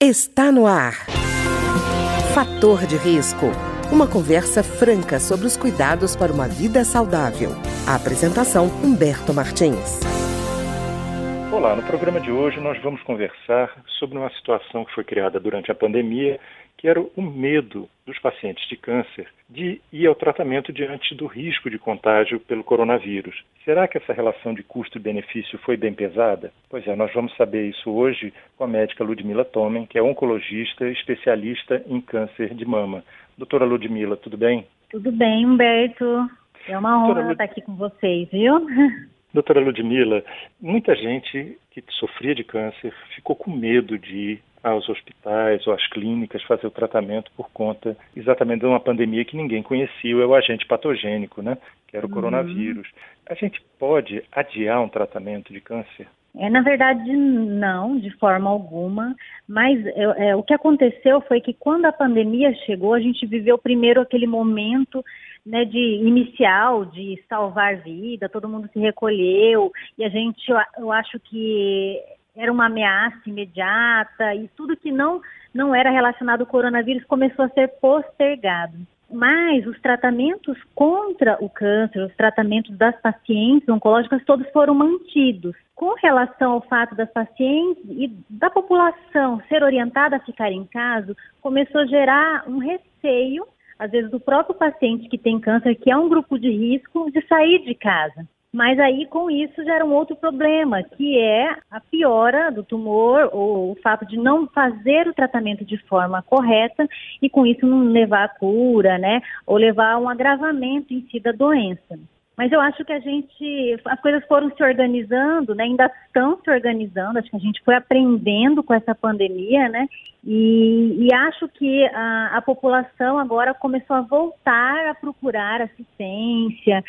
Está no ar. Fator de risco. Uma conversa franca sobre os cuidados para uma vida saudável. A apresentação Humberto Martins. Olá, no programa de hoje nós vamos conversar sobre uma situação que foi criada durante a pandemia que era o medo dos pacientes de câncer de ir ao tratamento diante do risco de contágio pelo coronavírus. Será que essa relação de custo-benefício foi bem pesada? Pois é, nós vamos saber isso hoje com a médica Ludmila Tomen, que é oncologista especialista em câncer de mama. Doutora Ludmila, tudo bem? Tudo bem, Humberto. É uma honra Lud... estar aqui com vocês, viu? Doutora Ludmila, muita gente que sofria de câncer ficou com medo de ir aos hospitais ou às clínicas fazer o tratamento por conta exatamente de uma pandemia que ninguém conhecia, é o agente patogênico, né? Que era o uhum. coronavírus. A gente pode adiar um tratamento de câncer? É, na verdade, não, de forma alguma. Mas é, é, o que aconteceu foi que quando a pandemia chegou, a gente viveu primeiro aquele momento né, de inicial de salvar vida, todo mundo se recolheu e a gente, eu, eu acho que era uma ameaça imediata e tudo que não, não era relacionado ao coronavírus começou a ser postergado. Mas os tratamentos contra o câncer, os tratamentos das pacientes oncológicas, todos foram mantidos. Com relação ao fato das pacientes e da população ser orientada a ficar em casa, começou a gerar um receio, às vezes, do próprio paciente que tem câncer, que é um grupo de risco, de sair de casa. Mas aí, com isso, gera um outro problema, que é a piora do tumor ou o fato de não fazer o tratamento de forma correta e, com isso, não levar a cura, né? Ou levar a um agravamento em si da doença. Mas eu acho que a gente, as coisas foram se organizando, né? Ainda estão se organizando. Acho que a gente foi aprendendo com essa pandemia, né? E, e acho que a, a população agora começou a voltar a procurar assistência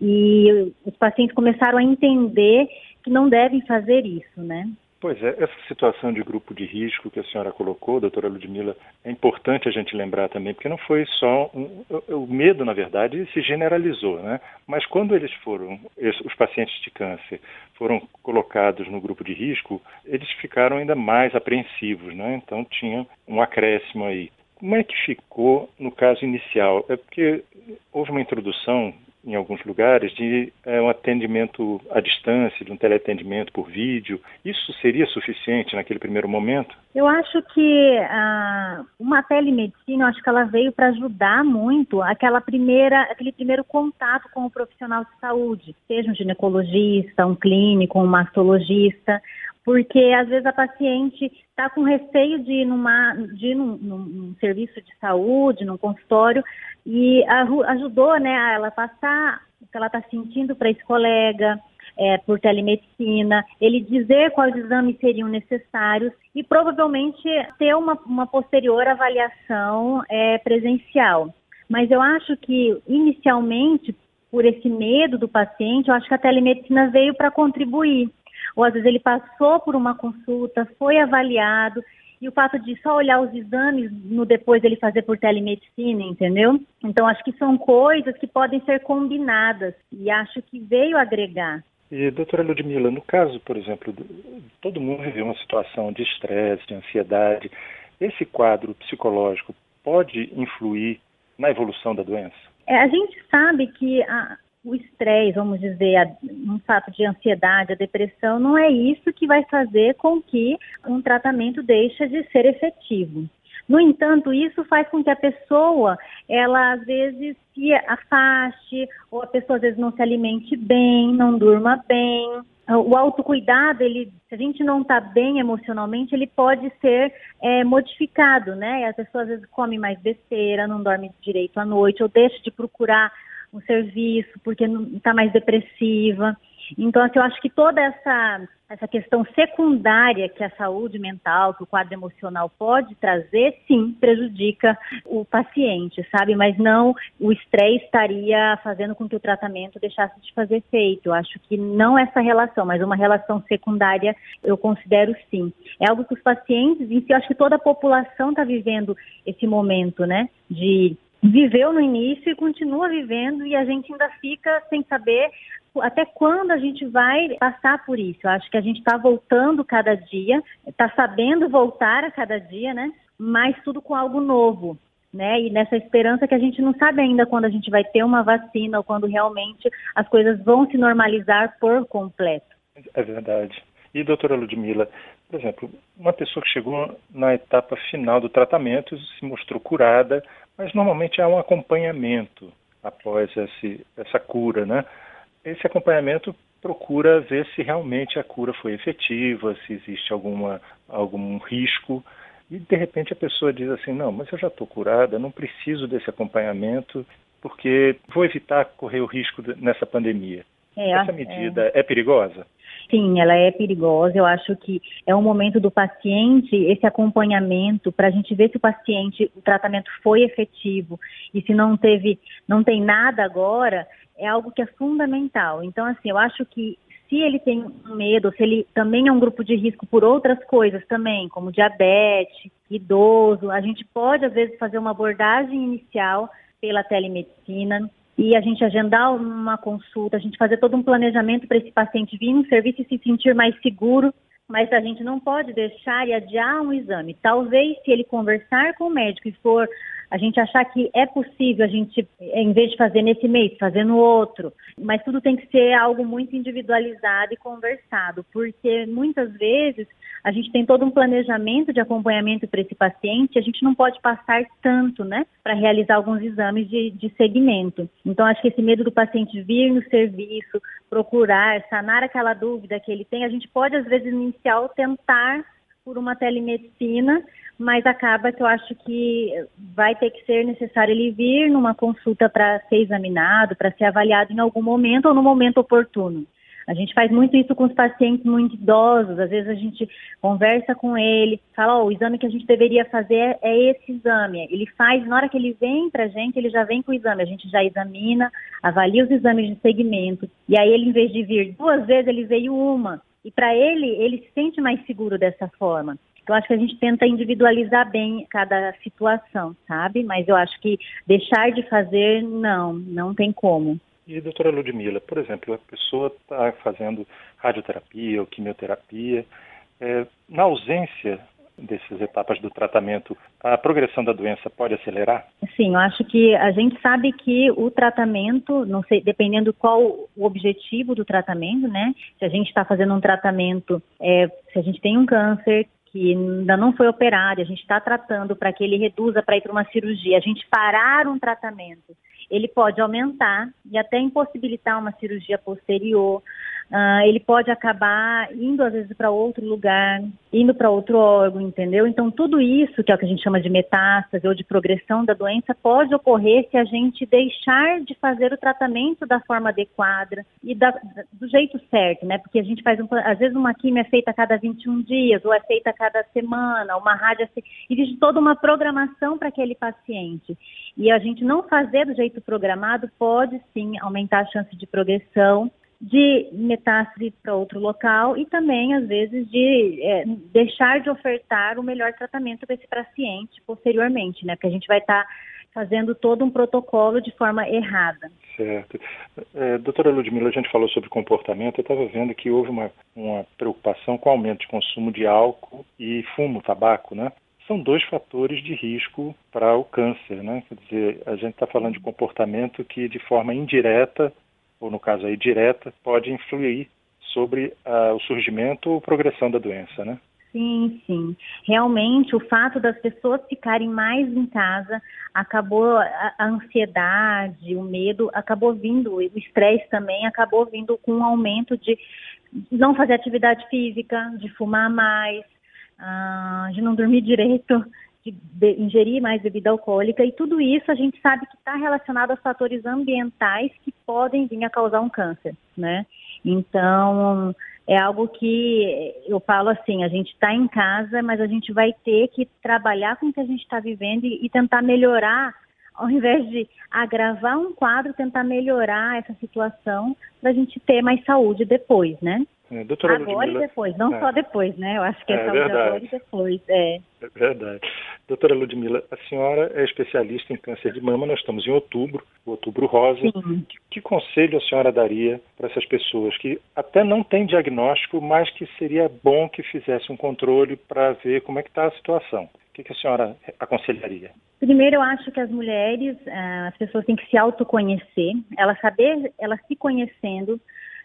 e os pacientes começaram a entender que não devem fazer isso, né? Pois é, essa situação de grupo de risco que a senhora colocou, doutora Ludmila, é importante a gente lembrar também, porque não foi só um, o medo, na verdade, se generalizou, né? Mas quando eles foram, os pacientes de câncer foram colocados no grupo de risco, eles ficaram ainda mais apreensivos, né? Então tinha um acréscimo aí. Como é que ficou no caso inicial? É porque houve uma introdução em alguns lugares, de é, um atendimento à distância, de um teleatendimento por vídeo. Isso seria suficiente naquele primeiro momento? Eu acho que ah, uma telemedicina, eu acho que ela veio para ajudar muito aquela primeira, aquele primeiro contato com o profissional de saúde, seja um ginecologista, um clínico, um mastologista, porque às vezes a paciente está com receio de ir, numa, de ir num, num, num, serviço de saúde, num consultório, e ajudou né, a ela passar o que ela está sentindo para esse colega, é, por telemedicina, ele dizer quais exames seriam necessários e provavelmente ter uma, uma posterior avaliação é, presencial. Mas eu acho que, inicialmente, por esse medo do paciente, eu acho que a telemedicina veio para contribuir ou às vezes ele passou por uma consulta, foi avaliado, e o fato de só olhar os exames no depois ele fazer por telemedicina, entendeu? Então acho que são coisas que podem ser combinadas e acho que veio agregar. E doutora Ludmila, no caso, por exemplo, todo mundo viveu uma situação de estresse, de ansiedade. Esse quadro psicológico pode influir na evolução da doença? É, a gente sabe que a, o estresse, vamos dizer, um fato de ansiedade, a depressão, não é isso que vai fazer com que um tratamento deixe de ser efetivo. No entanto, isso faz com que a pessoa, ela às vezes se afaste, ou a pessoa às vezes não se alimente bem, não durma bem. O autocuidado, ele, se a gente não está bem emocionalmente, ele pode ser é, modificado, né? A pessoa às vezes come mais besteira, não dorme direito à noite, ou deixa de procurar um serviço, porque está mais depressiva. Então, assim, eu acho que toda essa, essa questão secundária que a saúde mental, que o quadro emocional pode trazer, sim, prejudica o paciente, sabe? Mas não o estresse estaria fazendo com que o tratamento deixasse de fazer efeito. Eu acho que não essa relação, mas uma relação secundária eu considero sim. É algo que os pacientes, si, eu acho que toda a população está vivendo esse momento, né? De viveu no início e continua vivendo e a gente ainda fica sem saber até quando a gente vai passar por isso. Eu acho que a gente está voltando cada dia, está sabendo voltar a cada dia, né? Mas tudo com algo novo. Né? E nessa esperança que a gente não sabe ainda quando a gente vai ter uma vacina ou quando realmente as coisas vão se normalizar por completo. É verdade. E, doutora Ludmila, por exemplo, uma pessoa que chegou na etapa final do tratamento se mostrou curada, mas normalmente há um acompanhamento após esse, essa cura, né? Esse acompanhamento procura ver se realmente a cura foi efetiva, se existe alguma, algum risco. E de repente a pessoa diz assim: não, mas eu já estou curada, não preciso desse acompanhamento, porque vou evitar correr o risco nessa pandemia. É, Essa medida é. é perigosa? Sim, ela é perigosa. Eu acho que é um momento do paciente, esse acompanhamento, para a gente ver se o paciente, o tratamento foi efetivo e se não teve, não tem nada agora, é algo que é fundamental. Então, assim, eu acho que se ele tem medo, se ele também é um grupo de risco por outras coisas também, como diabetes, idoso, a gente pode, às vezes, fazer uma abordagem inicial pela telemedicina e a gente agendar uma consulta, a gente fazer todo um planejamento para esse paciente vir no serviço e se sentir mais seguro, mas a gente não pode deixar e adiar um exame. Talvez se ele conversar com o médico e for a gente achar que é possível a gente, em vez de fazer nesse mês, fazer no outro. Mas tudo tem que ser algo muito individualizado e conversado, porque muitas vezes a gente tem todo um planejamento de acompanhamento para esse paciente, a gente não pode passar tanto, né, para realizar alguns exames de, de segmento. Então, acho que esse medo do paciente vir no serviço, procurar, sanar aquela dúvida que ele tem, a gente pode, às vezes, inicial, tentar por uma telemedicina, mas acaba que eu acho que vai ter que ser necessário ele vir numa consulta para ser examinado, para ser avaliado em algum momento ou no momento oportuno. A gente faz muito isso com os pacientes muito idosos, às vezes a gente conversa com ele, fala, oh, o exame que a gente deveria fazer é esse exame. Ele faz, na hora que ele vem para a gente, ele já vem com o exame, a gente já examina, avalia os exames de segmento, e aí ele, em vez de vir duas vezes, ele veio uma. E para ele, ele se sente mais seguro dessa forma. Então, acho que a gente tenta individualizar bem cada situação, sabe? Mas eu acho que deixar de fazer, não, não tem como. E, doutora Ludmila, por exemplo, a pessoa está fazendo radioterapia ou quimioterapia, é, na ausência dessas etapas do tratamento, a progressão da doença pode acelerar? Sim, eu acho que a gente sabe que o tratamento, não sei, dependendo qual o objetivo do tratamento, né? Se a gente está fazendo um tratamento, é, se a gente tem um câncer que ainda não foi operado, a gente está tratando para que ele reduza para ir para uma cirurgia, a gente parar um tratamento, ele pode aumentar e até impossibilitar uma cirurgia posterior uh, ele pode acabar indo às vezes para outro lugar, indo para outro órgão, entendeu? Então tudo isso, que é o que a gente chama de metástase ou de progressão da doença, pode ocorrer se a gente deixar de fazer o tratamento da forma adequada e da, do jeito certo, né? Porque a gente faz, um, às vezes uma quimio é feita a cada 21 dias ou é feita a cada semana, uma rádio, existe toda uma programação para aquele paciente. E a gente não fazer do jeito programado pode sim aumentar a chance de progressão de metástase para outro local e também, às vezes, de é, deixar de ofertar o melhor tratamento para esse paciente posteriormente, né? Porque a gente vai estar tá fazendo todo um protocolo de forma errada. Certo. É, doutora Ludmila, a gente falou sobre comportamento, eu estava vendo que houve uma, uma preocupação com o aumento de consumo de álcool e fumo, tabaco, né? São dois fatores de risco para o câncer, né? Quer dizer, a gente está falando de comportamento que de forma indireta ou no caso aí direta, pode influir sobre uh, o surgimento ou progressão da doença, né? Sim, sim. Realmente, o fato das pessoas ficarem mais em casa acabou a, a ansiedade, o medo acabou vindo, o estresse também acabou vindo com um aumento de não fazer atividade física, de fumar mais, uh, de não dormir direito de ingerir mais bebida alcoólica e tudo isso a gente sabe que está relacionado a fatores ambientais que podem vir a causar um câncer, né? Então é algo que eu falo assim, a gente está em casa, mas a gente vai ter que trabalhar com o que a gente está vivendo e, e tentar melhorar ao invés de agravar um quadro, tentar melhorar essa situação para a gente ter mais saúde depois, né? É, doutora agora Ludmila, e depois, não é, só depois, né? Eu acho que é, é saúde verdade. agora e depois. É. é verdade. Doutora Ludmila, a senhora é especialista em câncer de mama, nós estamos em outubro, outubro rosa. Que, que, conselho a senhora daria para essas pessoas que até não têm diagnóstico, mas que seria bom que fizesse um controle para ver como é que está a situação? Que, que a senhora aconselharia? Primeiro, eu acho que as mulheres, ah, as pessoas têm que se autoconhecer, ela saber, ela se conhecendo,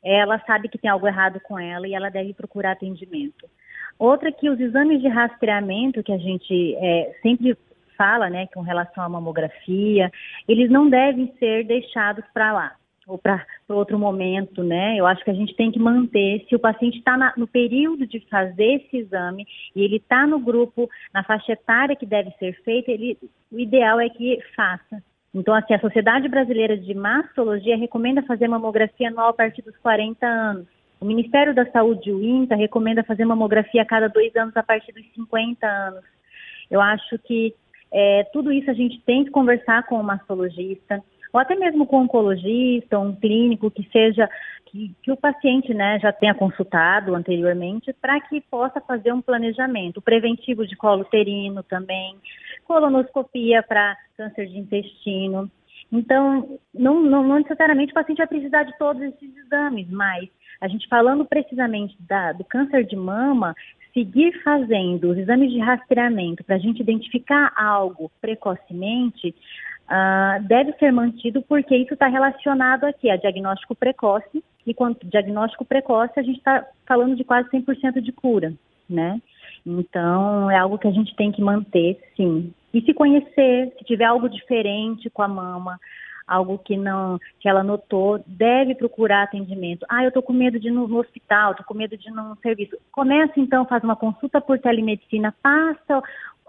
ela sabe que tem algo errado com ela e ela deve procurar atendimento. Outra que os exames de rastreamento que a gente é, sempre fala, né, com relação à mamografia, eles não devem ser deixados para lá ou para outro momento, né? Eu acho que a gente tem que manter, se o paciente está no período de fazer esse exame e ele está no grupo, na faixa etária que deve ser feita, ele, o ideal é que faça. Então, assim, a Sociedade Brasileira de Mastologia recomenda fazer mamografia anual a partir dos 40 anos. O Ministério da Saúde, o INTA, recomenda fazer mamografia a cada dois anos a partir dos 50 anos. Eu acho que é, tudo isso a gente tem que conversar com o mastologista, ou até mesmo com um oncologista, um clínico que seja que, que o paciente né, já tenha consultado anteriormente, para que possa fazer um planejamento preventivo de colo uterino também, colonoscopia para câncer de intestino. Então, não, não, não necessariamente o paciente vai precisar de todos esses exames, mas a gente falando precisamente da, do câncer de mama, seguir fazendo os exames de rastreamento para a gente identificar algo precocemente, uh, deve ser mantido porque isso está relacionado aqui a diagnóstico precoce, e quanto diagnóstico precoce, a gente está falando de quase 100% de cura, né? Então, é algo que a gente tem que manter, sim. E se conhecer, se tiver algo diferente com a mama, algo que não que ela notou, deve procurar atendimento. Ah, eu estou com medo de ir no, hospital, estou com medo de ir num serviço. Começa então, faz uma consulta por telemedicina, passa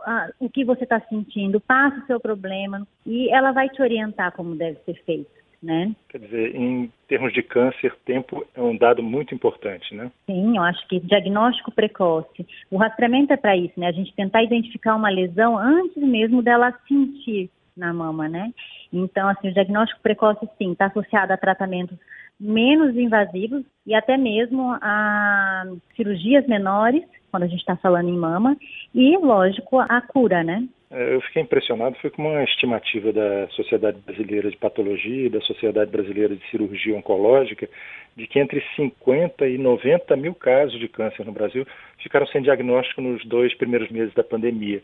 ah, o que você está sentindo, passa o seu problema e ela vai te orientar como deve ser feito. Né? Quer dizer, em termos de câncer, tempo é um dado muito importante, né? Sim, eu acho que diagnóstico precoce. O rastreamento é para isso, né? A gente tentar identificar uma lesão antes mesmo dela sentir na mama, né? Então, assim, o diagnóstico precoce, sim, está associado a tratamentos menos invasivos e até mesmo a cirurgias menores, quando a gente está falando em mama, e, lógico, a cura, né? É, eu fiquei impressionado, foi com uma estimativa da Sociedade Brasileira de Patologia e da Sociedade Brasileira de Cirurgia Oncológica, de que entre 50 e 90 mil casos de câncer no Brasil ficaram sem diagnóstico nos dois primeiros meses da pandemia.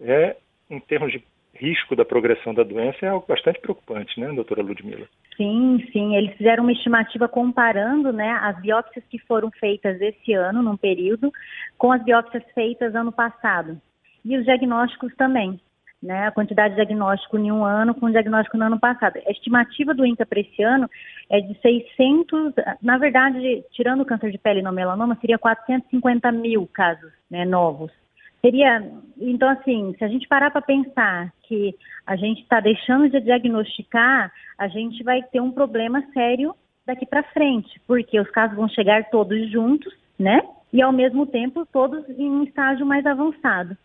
É, em termos de risco da progressão da doença é algo bastante preocupante, né, doutora Ludmila? Sim, sim. Eles fizeram uma estimativa comparando né, as biópsias que foram feitas esse ano, num período, com as biópsias feitas ano passado. E os diagnósticos também. Né, a quantidade de diagnóstico em um ano com o diagnóstico no ano passado. A estimativa do INCA para esse ano é de 600, na verdade, tirando o câncer de pele e no melanoma, seria 450 mil casos né, novos. Seria, então assim, se a gente parar para pensar que a gente está deixando de diagnosticar, a gente vai ter um problema sério daqui para frente, porque os casos vão chegar todos juntos, né? E ao mesmo tempo todos em um estágio mais avançado.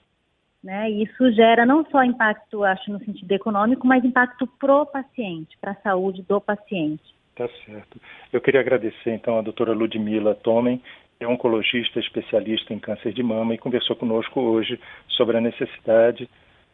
Né? Isso gera não só impacto, acho, no sentido econômico, mas impacto pro paciente, para a saúde do paciente. Tá certo. Eu queria agradecer, então, a doutora Ludmila Tomen, é oncologista especialista em câncer de mama e conversou conosco hoje sobre a necessidade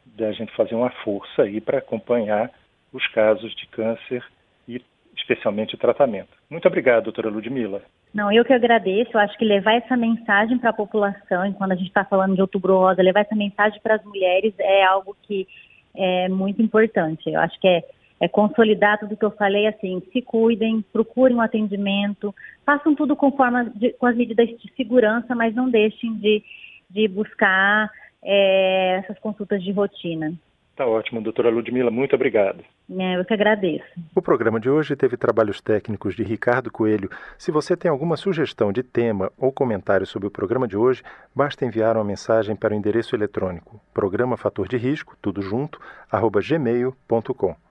da gente fazer uma força aí para acompanhar os casos de câncer e especialmente o tratamento. Muito obrigado, doutora Ludmila. Não, eu que agradeço. Eu acho que levar essa mensagem para a população, e quando a gente está falando de outubro rosa, levar essa mensagem para as mulheres é algo que é muito importante. Eu acho que é é, consolidar tudo que eu falei, assim, se cuidem, procurem um atendimento, façam tudo com, forma de, com as medidas de segurança, mas não deixem de, de buscar é, essas consultas de rotina. Tá ótimo, doutora Ludmila, muito obrigado. É, eu que agradeço. O programa de hoje teve trabalhos técnicos de Ricardo Coelho. Se você tem alguma sugestão de tema ou comentário sobre o programa de hoje, basta enviar uma mensagem para o endereço eletrônico programa fator de risco, tudo junto, arroba gmail.com.